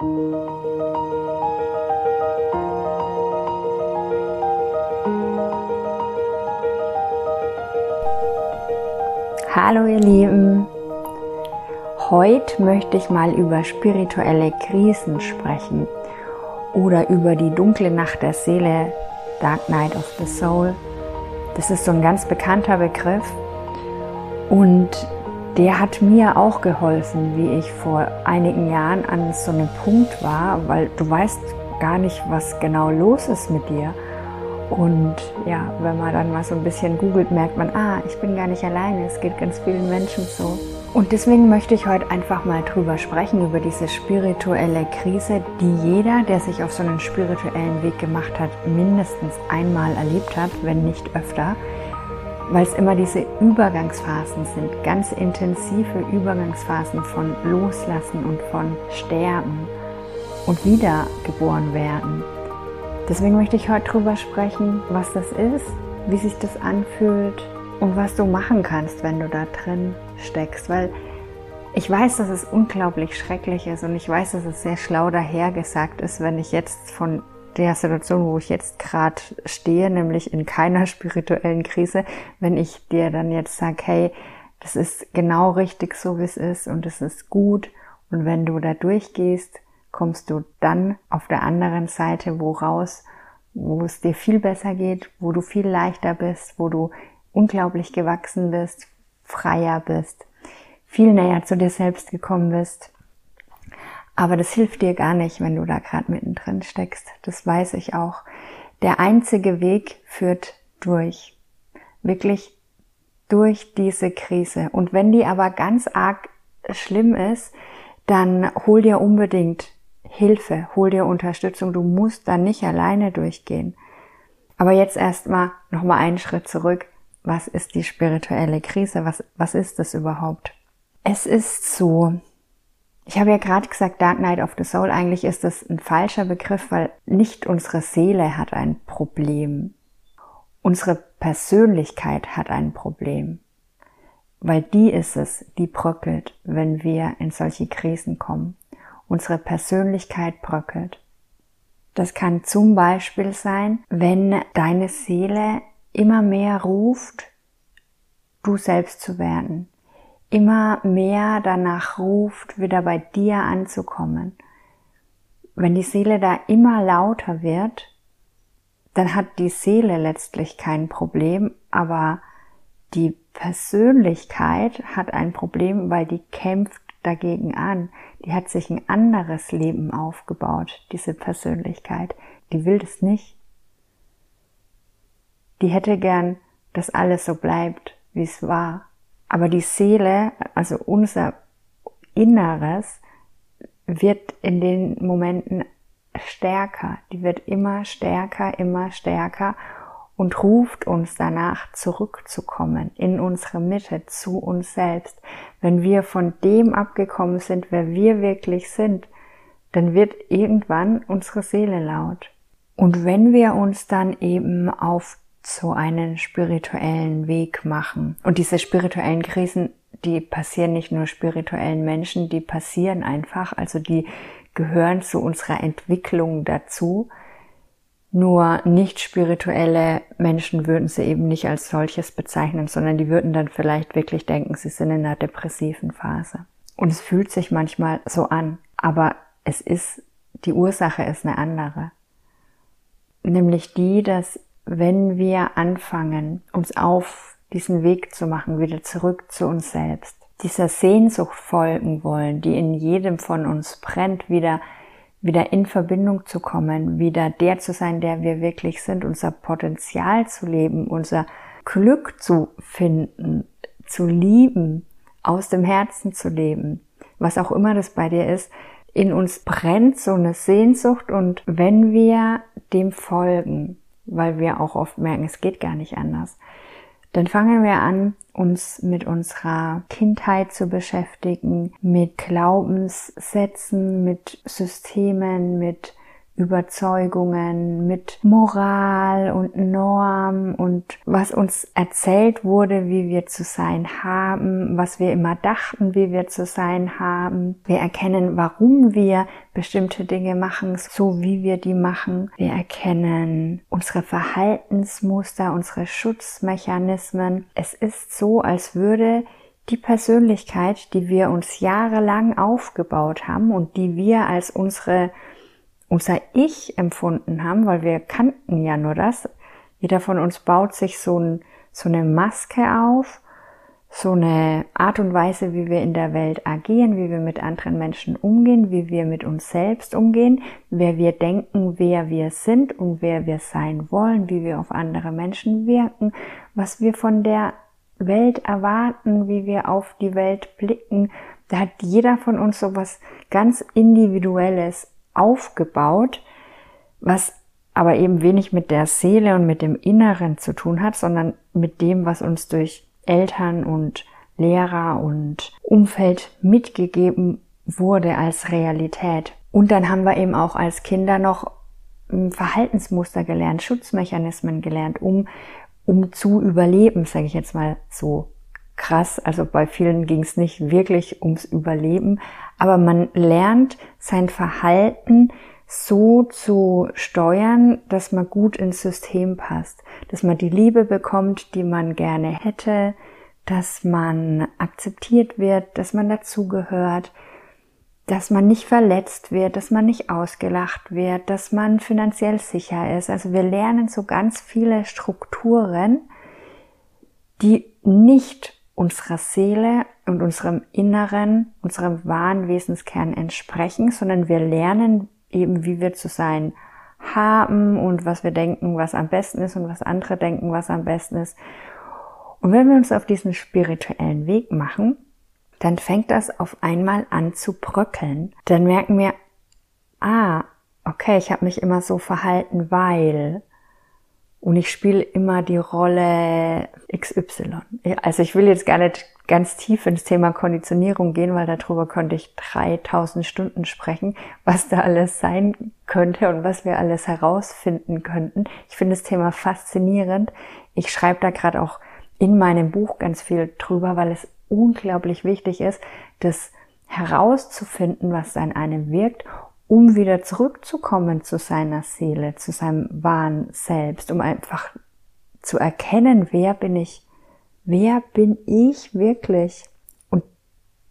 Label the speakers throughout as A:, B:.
A: Hallo ihr Lieben, heute möchte ich mal über spirituelle Krisen sprechen oder über die dunkle Nacht der Seele, Dark Night of the Soul. Das ist so ein ganz bekannter Begriff und der hat mir auch geholfen, wie ich vor einigen Jahren an so einem Punkt war, weil du weißt gar nicht, was genau los ist mit dir. Und ja, wenn man dann mal so ein bisschen googelt, merkt man, ah, ich bin gar nicht alleine, es geht ganz vielen Menschen so. Und deswegen möchte ich heute einfach mal drüber sprechen, über diese spirituelle Krise, die jeder, der sich auf so einen spirituellen Weg gemacht hat, mindestens einmal erlebt hat, wenn nicht öfter, weil es immer diese Übergangsphasen sind, ganz intensive Übergangsphasen von Loslassen und von Sterben und wiedergeboren werden. Deswegen möchte ich heute darüber sprechen, was das ist, wie sich das anfühlt und was du machen kannst, wenn du da drin steckst. Weil ich weiß, dass es unglaublich schrecklich ist und ich weiß, dass es sehr schlau dahergesagt ist, wenn ich jetzt von der Situation, wo ich jetzt gerade stehe, nämlich in keiner spirituellen Krise, wenn ich dir dann jetzt sage, hey, das ist genau richtig so, wie es ist und es ist gut und wenn du da durchgehst, kommst du dann auf der anderen Seite wo raus, wo es dir viel besser geht, wo du viel leichter bist, wo du unglaublich gewachsen bist, freier bist, viel näher zu dir selbst gekommen bist. Aber das hilft dir gar nicht, wenn du da gerade mittendrin steckst. Das weiß ich auch. Der einzige Weg führt durch. Wirklich durch diese Krise. Und wenn die aber ganz arg schlimm ist, dann hol dir unbedingt Hilfe, hol dir Unterstützung. Du musst da nicht alleine durchgehen. Aber jetzt erstmal nochmal einen Schritt zurück. Was ist die spirituelle Krise? Was, was ist das überhaupt? Es ist so, ich habe ja gerade gesagt, Dark Night of the Soul, eigentlich ist das ein falscher Begriff, weil nicht unsere Seele hat ein Problem. Unsere Persönlichkeit hat ein Problem. Weil die ist es, die bröckelt, wenn wir in solche Krisen kommen unsere Persönlichkeit bröckelt. Das kann zum Beispiel sein, wenn deine Seele immer mehr ruft, du selbst zu werden, immer mehr danach ruft, wieder bei dir anzukommen. Wenn die Seele da immer lauter wird, dann hat die Seele letztlich kein Problem, aber die Persönlichkeit hat ein Problem, weil die kämpft dagegen an. Die hat sich ein anderes Leben aufgebaut, diese Persönlichkeit. Die will das nicht. Die hätte gern, dass alles so bleibt, wie es war. Aber die Seele, also unser Inneres, wird in den Momenten stärker. Die wird immer stärker, immer stärker und ruft uns danach zurückzukommen in unsere Mitte, zu uns selbst. Wenn wir von dem abgekommen sind, wer wir wirklich sind, dann wird irgendwann unsere Seele laut. Und wenn wir uns dann eben auf so einen spirituellen Weg machen, und diese spirituellen Krisen, die passieren nicht nur spirituellen Menschen, die passieren einfach, also die gehören zu unserer Entwicklung dazu, nur nicht spirituelle Menschen würden sie eben nicht als solches bezeichnen, sondern die würden dann vielleicht wirklich denken, sie sind in einer depressiven Phase. Und es fühlt sich manchmal so an, aber es ist, die Ursache ist eine andere. Nämlich die, dass wenn wir anfangen, uns auf diesen Weg zu machen, wieder zurück zu uns selbst, dieser Sehnsucht folgen wollen, die in jedem von uns brennt, wieder wieder in Verbindung zu kommen, wieder der zu sein, der wir wirklich sind, unser Potenzial zu leben, unser Glück zu finden, zu lieben, aus dem Herzen zu leben, was auch immer das bei dir ist, in uns brennt so eine Sehnsucht und wenn wir dem folgen, weil wir auch oft merken, es geht gar nicht anders, dann fangen wir an, uns mit unserer Kindheit zu beschäftigen, mit Glaubenssätzen, mit Systemen, mit Überzeugungen, mit Moral und Norm und was uns erzählt wurde, wie wir zu sein haben, was wir immer dachten, wie wir zu sein haben. Wir erkennen, warum wir bestimmte Dinge machen, so wie wir die machen. Wir erkennen unsere Verhaltensmuster, unsere Schutzmechanismen. Es ist so, als würde die Persönlichkeit, die wir uns jahrelang aufgebaut haben und die wir als unsere unser Ich empfunden haben, weil wir kannten ja nur das. Jeder von uns baut sich so, ein, so eine Maske auf, so eine Art und Weise, wie wir in der Welt agieren, wie wir mit anderen Menschen umgehen, wie wir mit uns selbst umgehen, wer wir denken, wer wir sind und wer wir sein wollen, wie wir auf andere Menschen wirken, was wir von der Welt erwarten, wie wir auf die Welt blicken. Da hat jeder von uns so was ganz Individuelles aufgebaut, was aber eben wenig mit der Seele und mit dem Inneren zu tun hat, sondern mit dem, was uns durch Eltern und Lehrer und Umfeld mitgegeben wurde als Realität. Und dann haben wir eben auch als Kinder noch Verhaltensmuster gelernt, Schutzmechanismen gelernt, um, um zu überleben, sage ich jetzt mal so krass. Also bei vielen ging es nicht wirklich ums Überleben, aber man lernt sein Verhalten so zu steuern, dass man gut ins System passt, dass man die Liebe bekommt, die man gerne hätte, dass man akzeptiert wird, dass man dazugehört, dass man nicht verletzt wird, dass man nicht ausgelacht wird, dass man finanziell sicher ist. Also wir lernen so ganz viele Strukturen, die nicht unserer Seele und unserem Inneren, unserem wahren Wesenskern entsprechen, sondern wir lernen eben, wie wir zu sein haben und was wir denken, was am besten ist und was andere denken, was am besten ist. Und wenn wir uns auf diesen spirituellen Weg machen, dann fängt das auf einmal an zu bröckeln. Dann merken wir, ah, okay, ich habe mich immer so verhalten, weil und ich spiele immer die Rolle XY. Also ich will jetzt gar nicht ganz tief ins Thema Konditionierung gehen, weil darüber könnte ich 3000 Stunden sprechen, was da alles sein könnte und was wir alles herausfinden könnten. Ich finde das Thema faszinierend. Ich schreibe da gerade auch in meinem Buch ganz viel drüber, weil es unglaublich wichtig ist, das herauszufinden, was an einem wirkt um wieder zurückzukommen zu seiner Seele, zu seinem wahren Selbst, um einfach zu erkennen, wer bin ich, wer bin ich wirklich. Und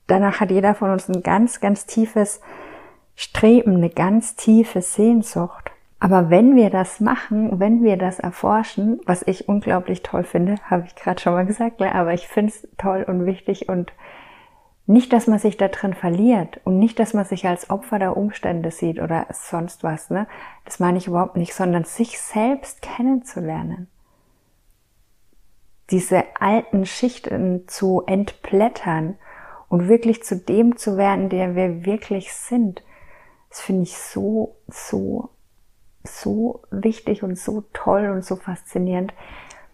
A: danach hat jeder von uns ein ganz, ganz tiefes Streben, eine ganz tiefe Sehnsucht. Aber wenn wir das machen, wenn wir das erforschen, was ich unglaublich toll finde, habe ich gerade schon mal gesagt, aber ich finde es toll und wichtig und nicht, dass man sich da drin verliert und nicht, dass man sich als Opfer der Umstände sieht oder sonst was, ne? Das meine ich überhaupt nicht, sondern sich selbst kennenzulernen. Diese alten Schichten zu entblättern und wirklich zu dem zu werden, der wir wirklich sind. Das finde ich so, so, so wichtig und so toll und so faszinierend.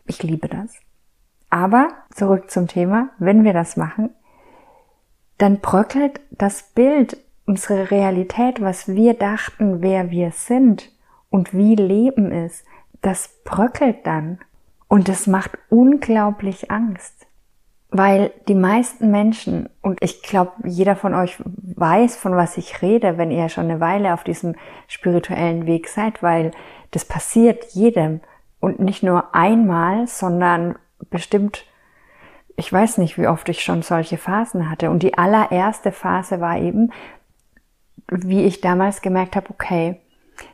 A: Ich liebe das. Aber zurück zum Thema, wenn wir das machen, dann bröckelt das Bild, unsere Realität, was wir dachten, wer wir sind und wie Leben ist, das bröckelt dann. Und das macht unglaublich Angst. Weil die meisten Menschen, und ich glaube, jeder von euch weiß, von was ich rede, wenn ihr schon eine Weile auf diesem spirituellen Weg seid, weil das passiert jedem. Und nicht nur einmal, sondern bestimmt ich weiß nicht, wie oft ich schon solche Phasen hatte. Und die allererste Phase war eben, wie ich damals gemerkt habe, okay,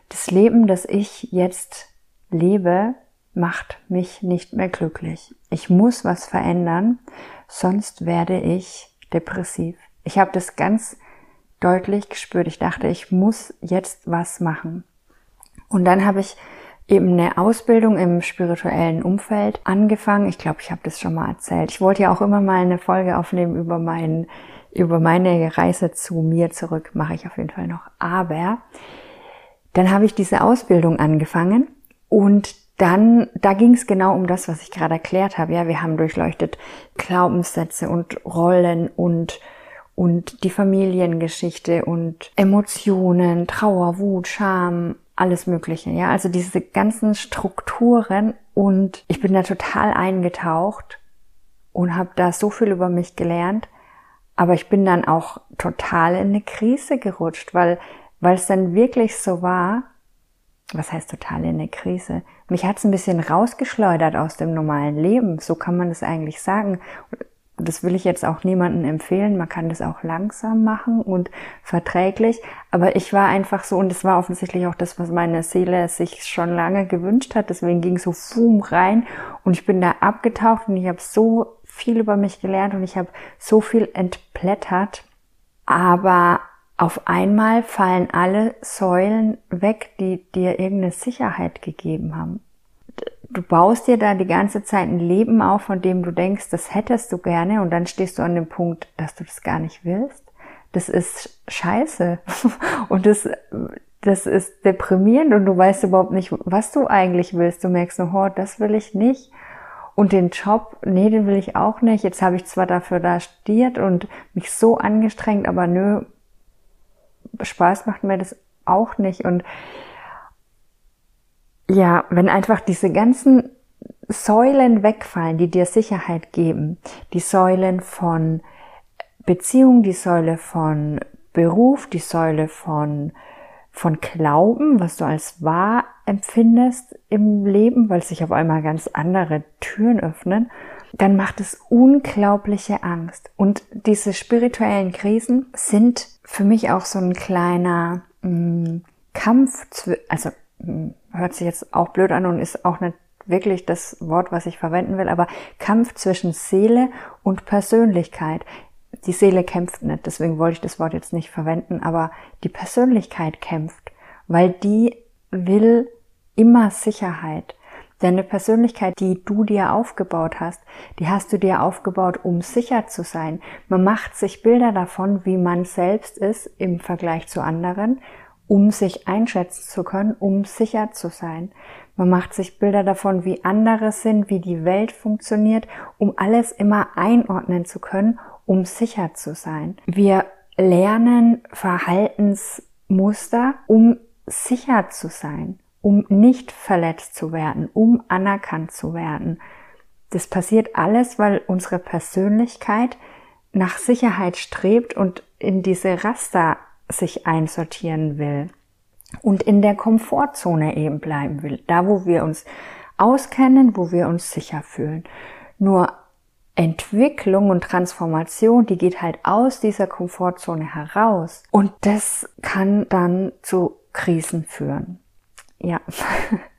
A: das Leben, das ich jetzt lebe, macht mich nicht mehr glücklich. Ich muss was verändern, sonst werde ich depressiv. Ich habe das ganz deutlich gespürt. Ich dachte, ich muss jetzt was machen. Und dann habe ich eben eine Ausbildung im spirituellen Umfeld angefangen. Ich glaube, ich habe das schon mal erzählt. Ich wollte ja auch immer mal eine Folge aufnehmen über meinen über meine Reise zu mir zurück. Mache ich auf jeden Fall noch. Aber dann habe ich diese Ausbildung angefangen und dann, da ging es genau um das, was ich gerade erklärt habe. Ja, wir haben durchleuchtet Glaubenssätze und Rollen und und die Familiengeschichte und Emotionen, Trauer, Wut, Scham, alles Mögliche, ja, also diese ganzen Strukturen und ich bin da total eingetaucht und habe da so viel über mich gelernt, aber ich bin dann auch total in eine Krise gerutscht, weil weil es dann wirklich so war, was heißt total in eine Krise? Mich hat es ein bisschen rausgeschleudert aus dem normalen Leben, so kann man es eigentlich sagen das will ich jetzt auch niemandem empfehlen. Man kann das auch langsam machen und verträglich. Aber ich war einfach so, und das war offensichtlich auch das, was meine Seele sich schon lange gewünscht hat. Deswegen ging so Fum rein und ich bin da abgetaucht und ich habe so viel über mich gelernt und ich habe so viel entblättert. Aber auf einmal fallen alle Säulen weg, die dir irgendeine Sicherheit gegeben haben du baust dir da die ganze Zeit ein Leben auf, von dem du denkst, das hättest du gerne und dann stehst du an dem Punkt, dass du das gar nicht willst. Das ist scheiße und das, das ist deprimierend und du weißt überhaupt nicht, was du eigentlich willst. Du merkst nur, oh, das will ich nicht. Und den Job, nee, den will ich auch nicht. Jetzt habe ich zwar dafür da studiert und mich so angestrengt, aber nö, Spaß macht mir das auch nicht. Und ja, wenn einfach diese ganzen Säulen wegfallen, die dir Sicherheit geben, die Säulen von Beziehung, die Säule von Beruf, die Säule von, von Glauben, was du als wahr empfindest im Leben, weil sich auf einmal ganz andere Türen öffnen, dann macht es unglaubliche Angst. Und diese spirituellen Krisen sind für mich auch so ein kleiner mh, mm, Kampf, also hm, hört sich jetzt auch blöd an und ist auch nicht wirklich das Wort, was ich verwenden will, aber Kampf zwischen Seele und Persönlichkeit. Die Seele kämpft nicht, deswegen wollte ich das Wort jetzt nicht verwenden, aber die Persönlichkeit kämpft, weil die will immer Sicherheit. Deine Persönlichkeit, die du dir aufgebaut hast, die hast du dir aufgebaut, um sicher zu sein. Man macht sich Bilder davon, wie man selbst ist im Vergleich zu anderen um sich einschätzen zu können, um sicher zu sein. Man macht sich Bilder davon, wie andere sind, wie die Welt funktioniert, um alles immer einordnen zu können, um sicher zu sein. Wir lernen Verhaltensmuster, um sicher zu sein, um nicht verletzt zu werden, um anerkannt zu werden. Das passiert alles, weil unsere Persönlichkeit nach Sicherheit strebt und in diese Raster sich einsortieren will und in der Komfortzone eben bleiben will, da wo wir uns auskennen, wo wir uns sicher fühlen. Nur Entwicklung und Transformation, die geht halt aus dieser Komfortzone heraus und das kann dann zu Krisen führen. Ja,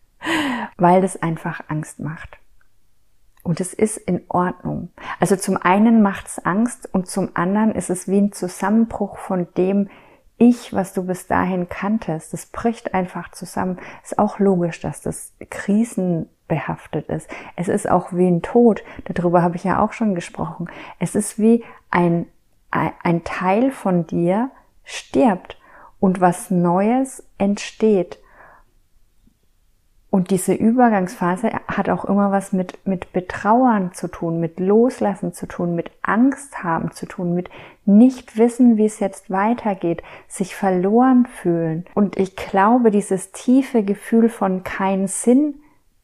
A: weil das einfach Angst macht. Und es ist in Ordnung. Also zum einen macht es Angst und zum anderen ist es wie ein Zusammenbruch von dem, ich, was du bis dahin kanntest, das bricht einfach zusammen. Ist auch logisch, dass das krisenbehaftet ist. Es ist auch wie ein Tod. Darüber habe ich ja auch schon gesprochen. Es ist wie ein, ein Teil von dir stirbt und was Neues entsteht. Und diese Übergangsphase hat auch immer was mit, mit Betrauern zu tun, mit Loslassen zu tun, mit Angst haben zu tun, mit nicht wissen, wie es jetzt weitergeht, sich verloren fühlen. Und ich glaube, dieses tiefe Gefühl von keinen Sinn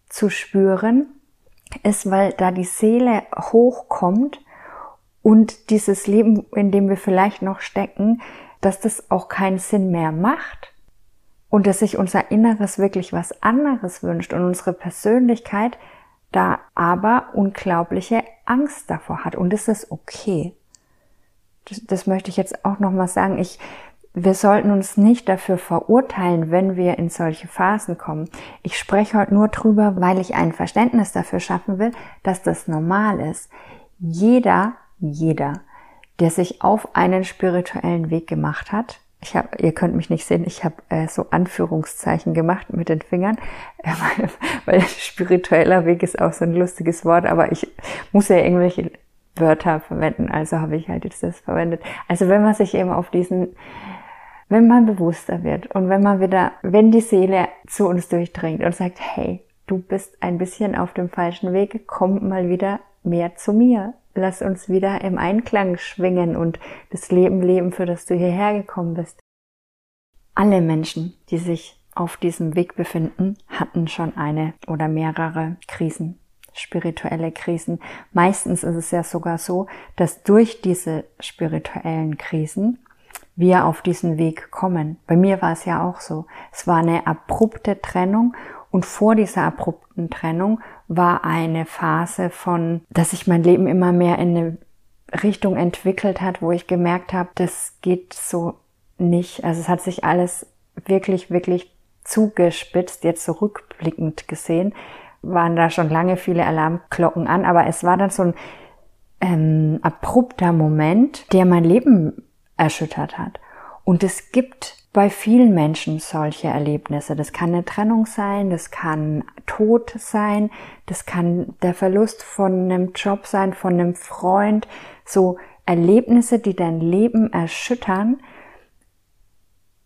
A: zu spüren, ist, weil da die Seele hochkommt und dieses Leben, in dem wir vielleicht noch stecken, dass das auch keinen Sinn mehr macht und dass sich unser Inneres wirklich was anderes wünscht und unsere Persönlichkeit da aber unglaubliche Angst davor hat und es ist okay. Das, das möchte ich jetzt auch nochmal sagen. Ich, wir sollten uns nicht dafür verurteilen, wenn wir in solche Phasen kommen. Ich spreche heute nur drüber, weil ich ein Verständnis dafür schaffen will, dass das normal ist. Jeder, jeder, der sich auf einen spirituellen Weg gemacht hat, ich habe, ihr könnt mich nicht sehen, ich habe äh, so Anführungszeichen gemacht mit den Fingern, äh, weil, weil spiritueller Weg ist auch so ein lustiges Wort, aber ich muss ja irgendwelche Wörter verwenden, also habe ich halt jetzt das verwendet. Also wenn man sich eben auf diesen, wenn man bewusster wird und wenn man wieder, wenn die Seele zu uns durchdringt und sagt, hey, du bist ein bisschen auf dem falschen Weg, komm mal wieder mehr zu mir lass uns wieder im Einklang schwingen und das Leben leben, für das du hierher gekommen bist. Alle Menschen, die sich auf diesem Weg befinden, hatten schon eine oder mehrere Krisen, spirituelle Krisen. Meistens ist es ja sogar so, dass durch diese spirituellen Krisen wir auf diesen Weg kommen. Bei mir war es ja auch so. Es war eine abrupte Trennung und vor dieser abrupten Trennung war eine Phase von, dass sich mein Leben immer mehr in eine Richtung entwickelt hat, wo ich gemerkt habe, das geht so nicht. Also es hat sich alles wirklich, wirklich zugespitzt, jetzt zurückblickend so gesehen, waren da schon lange viele Alarmglocken an, aber es war dann so ein ähm, abrupter Moment, der mein Leben erschüttert hat. Und es gibt bei vielen Menschen solche Erlebnisse. Das kann eine Trennung sein, das kann Tod sein, das kann der Verlust von einem Job sein, von einem Freund. So Erlebnisse, die dein Leben erschüttern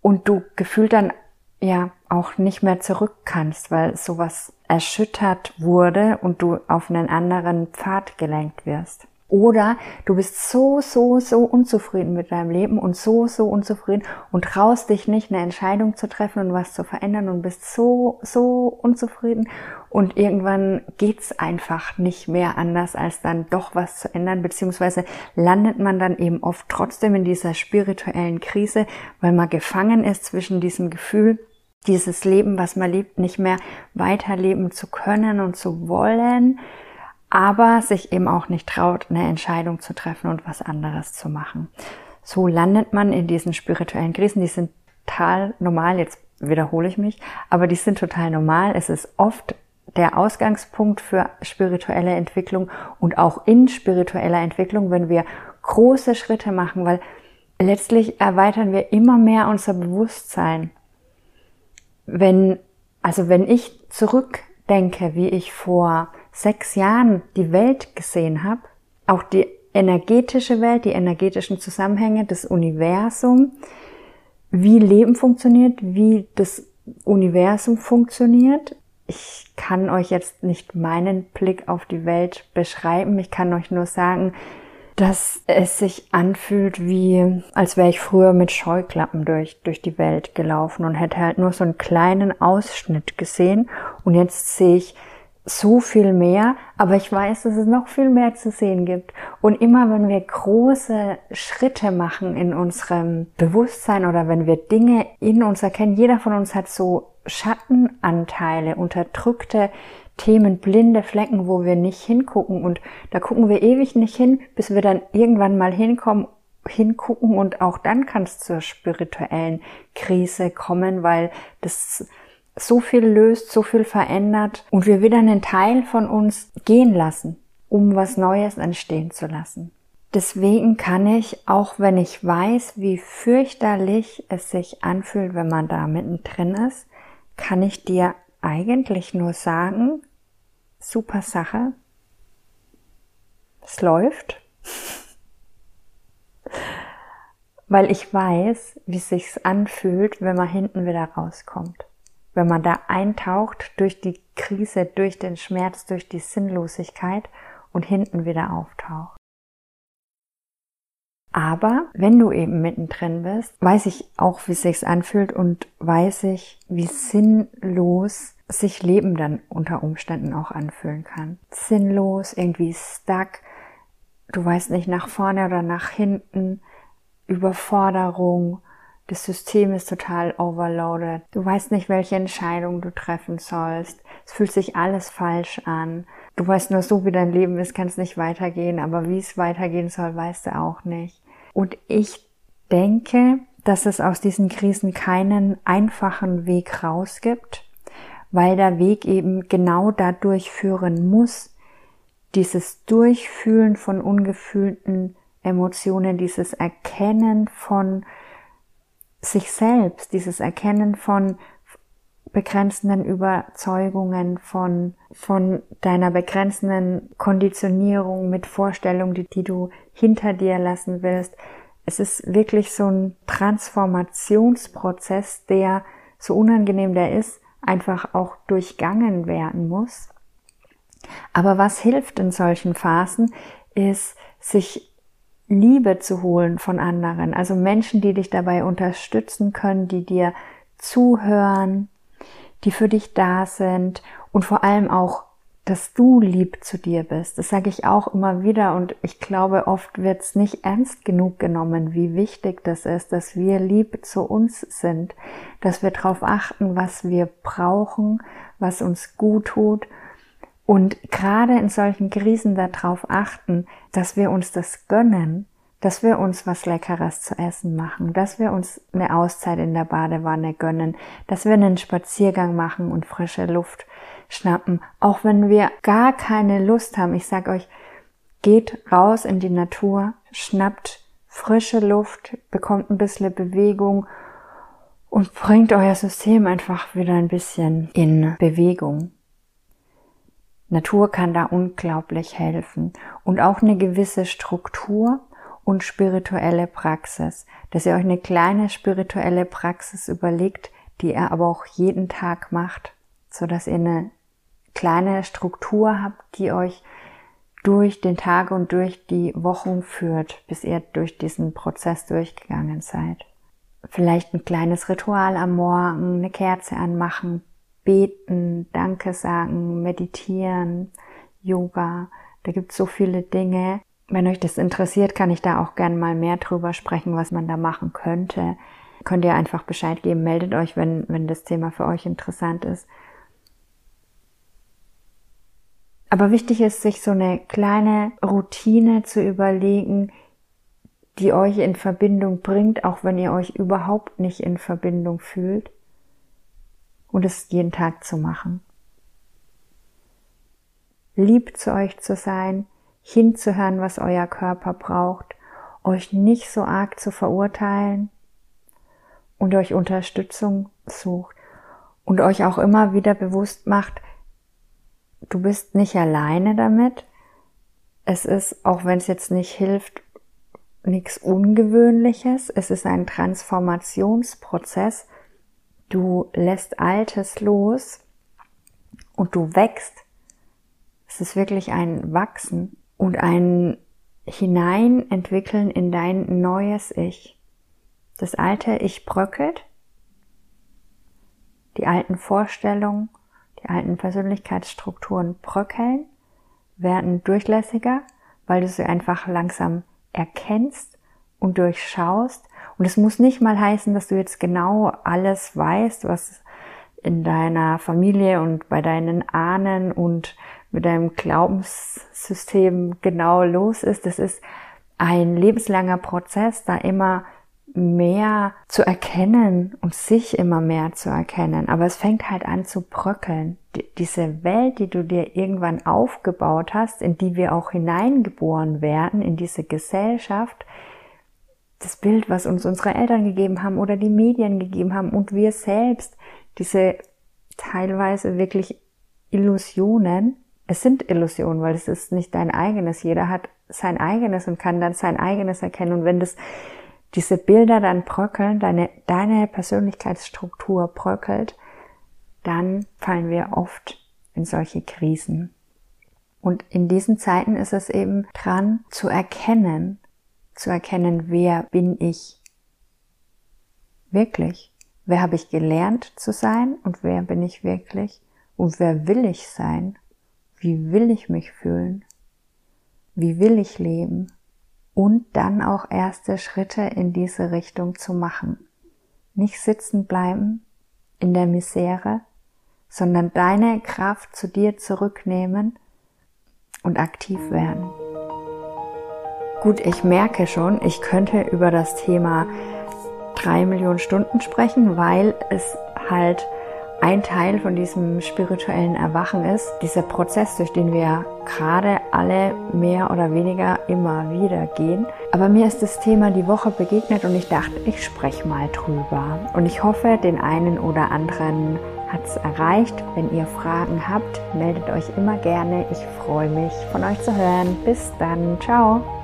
A: und du gefühlt dann ja auch nicht mehr zurück kannst, weil sowas erschüttert wurde und du auf einen anderen Pfad gelenkt wirst. Oder du bist so, so, so unzufrieden mit deinem Leben und so, so unzufrieden und traust dich nicht, eine Entscheidung zu treffen und was zu verändern und bist so, so unzufrieden und irgendwann geht's einfach nicht mehr anders, als dann doch was zu ändern, beziehungsweise landet man dann eben oft trotzdem in dieser spirituellen Krise, weil man gefangen ist zwischen diesem Gefühl, dieses Leben, was man liebt, nicht mehr weiterleben zu können und zu wollen, aber sich eben auch nicht traut, eine Entscheidung zu treffen und was anderes zu machen. So landet man in diesen spirituellen Krisen, die sind total normal, jetzt wiederhole ich mich, aber die sind total normal. Es ist oft der Ausgangspunkt für spirituelle Entwicklung und auch in spiritueller Entwicklung, wenn wir große Schritte machen, weil letztlich erweitern wir immer mehr unser Bewusstsein wenn, also wenn ich zurückdenke, wie ich vor sechs Jahren die Welt gesehen habe, auch die energetische Welt, die energetischen Zusammenhänge, das Universum, wie Leben funktioniert, wie das Universum funktioniert. Ich kann euch jetzt nicht meinen Blick auf die Welt beschreiben. Ich kann euch nur sagen, dass es sich anfühlt wie, als wäre ich früher mit Scheuklappen durch, durch die Welt gelaufen und hätte halt nur so einen kleinen Ausschnitt gesehen und jetzt sehe ich so viel mehr, aber ich weiß, dass es noch viel mehr zu sehen gibt. Und immer wenn wir große Schritte machen in unserem Bewusstsein oder wenn wir Dinge in uns erkennen, jeder von uns hat so Schattenanteile, unterdrückte Themen, blinde Flecken, wo wir nicht hingucken und da gucken wir ewig nicht hin, bis wir dann irgendwann mal hinkommen, hingucken und auch dann kann es zur spirituellen Krise kommen, weil das so viel löst, so viel verändert und wir wieder einen Teil von uns gehen lassen, um was Neues entstehen zu lassen. Deswegen kann ich, auch wenn ich weiß, wie fürchterlich es sich anfühlt, wenn man da mittendrin ist, kann ich dir eigentlich nur sagen, super Sache. Es läuft. Weil ich weiß, wie es sich anfühlt, wenn man hinten wieder rauskommt. Wenn man da eintaucht durch die Krise, durch den Schmerz, durch die Sinnlosigkeit und hinten wieder auftaucht. Aber wenn du eben mittendrin bist, weiß ich auch, wie es sich anfühlt und weiß ich, wie sinnlos sich Leben dann unter Umständen auch anfühlen kann. Sinnlos, irgendwie stuck, du weißt nicht nach vorne oder nach hinten, Überforderung, das System ist total overloaded, du weißt nicht, welche Entscheidung du treffen sollst, es fühlt sich alles falsch an, du weißt nur so, wie dein Leben ist, kann es nicht weitergehen, aber wie es weitergehen soll, weißt du auch nicht. Und ich denke, dass es aus diesen Krisen keinen einfachen Weg raus gibt, weil der Weg eben genau dadurch führen muss, dieses Durchfühlen von ungefühlten Emotionen, dieses Erkennen von sich selbst, dieses Erkennen von begrenzenden Überzeugungen, von, von deiner begrenzenden Konditionierung mit Vorstellungen, die, die du hinter dir lassen willst. Es ist wirklich so ein Transformationsprozess, der, so unangenehm der ist, einfach auch durchgangen werden muss. Aber was hilft in solchen Phasen, ist, sich Liebe zu holen von anderen, also Menschen, die dich dabei unterstützen können, die dir zuhören, die für dich da sind und vor allem auch, dass du lieb zu dir bist. Das sage ich auch immer wieder und ich glaube, oft wird es nicht ernst genug genommen, wie wichtig das ist, dass wir lieb zu uns sind, dass wir darauf achten, was wir brauchen, was uns gut tut und gerade in solchen Krisen darauf achten, dass wir uns das gönnen, dass wir uns was Leckeres zu essen machen, dass wir uns eine Auszeit in der Badewanne gönnen, dass wir einen Spaziergang machen und frische Luft schnappen, auch wenn wir gar keine Lust haben. Ich sag euch, geht raus in die Natur, schnappt frische Luft, bekommt ein bisschen Bewegung und bringt euer System einfach wieder ein bisschen in Bewegung. Natur kann da unglaublich helfen. Und auch eine gewisse Struktur und spirituelle Praxis, dass ihr euch eine kleine spirituelle Praxis überlegt, die ihr aber auch jeden Tag macht, so dass ihr eine kleine Struktur habt, die euch durch den Tag und durch die Wochen führt, bis ihr durch diesen Prozess durchgegangen seid. Vielleicht ein kleines Ritual am Morgen, eine Kerze anmachen, beten, Danke sagen, meditieren, Yoga. Da gibt es so viele Dinge, wenn euch das interessiert, kann ich da auch gern mal mehr drüber sprechen, was man da machen könnte. Könnt ihr einfach Bescheid geben, meldet euch, wenn, wenn das Thema für euch interessant ist. Aber wichtig ist, sich so eine kleine Routine zu überlegen, die euch in Verbindung bringt, auch wenn ihr euch überhaupt nicht in Verbindung fühlt. Und es jeden Tag zu machen. Lieb zu euch zu sein, hinzuhören, was euer Körper braucht, euch nicht so arg zu verurteilen und euch Unterstützung sucht und euch auch immer wieder bewusst macht, du bist nicht alleine damit. Es ist, auch wenn es jetzt nicht hilft, nichts Ungewöhnliches. Es ist ein Transformationsprozess. Du lässt Altes los und du wächst. Es ist wirklich ein Wachsen und ein Hineinentwickeln in dein neues Ich. Das alte Ich bröckelt, die alten Vorstellungen, die alten Persönlichkeitsstrukturen bröckeln, werden durchlässiger, weil du sie einfach langsam erkennst und durchschaust. Und es muss nicht mal heißen, dass du jetzt genau alles weißt, was in deiner Familie und bei deinen Ahnen und mit deinem Glaubenssystem genau los ist. Das ist ein lebenslanger Prozess, da immer mehr zu erkennen und sich immer mehr zu erkennen. Aber es fängt halt an zu bröckeln. diese Welt, die du dir irgendwann aufgebaut hast, in die wir auch hineingeboren werden, in diese Gesellschaft, das Bild, was uns unsere Eltern gegeben haben oder die Medien gegeben haben und wir selbst, diese teilweise wirklich Illusionen, es sind Illusionen, weil es ist nicht dein eigenes. Jeder hat sein eigenes und kann dann sein eigenes erkennen. Und wenn das, diese Bilder dann bröckeln, deine, deine Persönlichkeitsstruktur bröckelt, dann fallen wir oft in solche Krisen. Und in diesen Zeiten ist es eben dran zu erkennen, zu erkennen, wer bin ich wirklich? Wer habe ich gelernt zu sein und wer bin ich wirklich? Und wer will ich sein? Wie will ich mich fühlen? Wie will ich leben? Und dann auch erste Schritte in diese Richtung zu machen. Nicht sitzen bleiben in der Misere, sondern deine Kraft zu dir zurücknehmen und aktiv werden. Gut, ich merke schon, ich könnte über das Thema drei Millionen Stunden sprechen, weil es halt ein Teil von diesem spirituellen Erwachen ist, dieser Prozess, durch den wir gerade alle mehr oder weniger immer wieder gehen. Aber mir ist das Thema die Woche begegnet und ich dachte, ich spreche mal drüber. Und ich hoffe, den einen oder anderen hat es erreicht. Wenn ihr Fragen habt, meldet euch immer gerne. Ich freue mich, von euch zu hören. Bis dann. Ciao.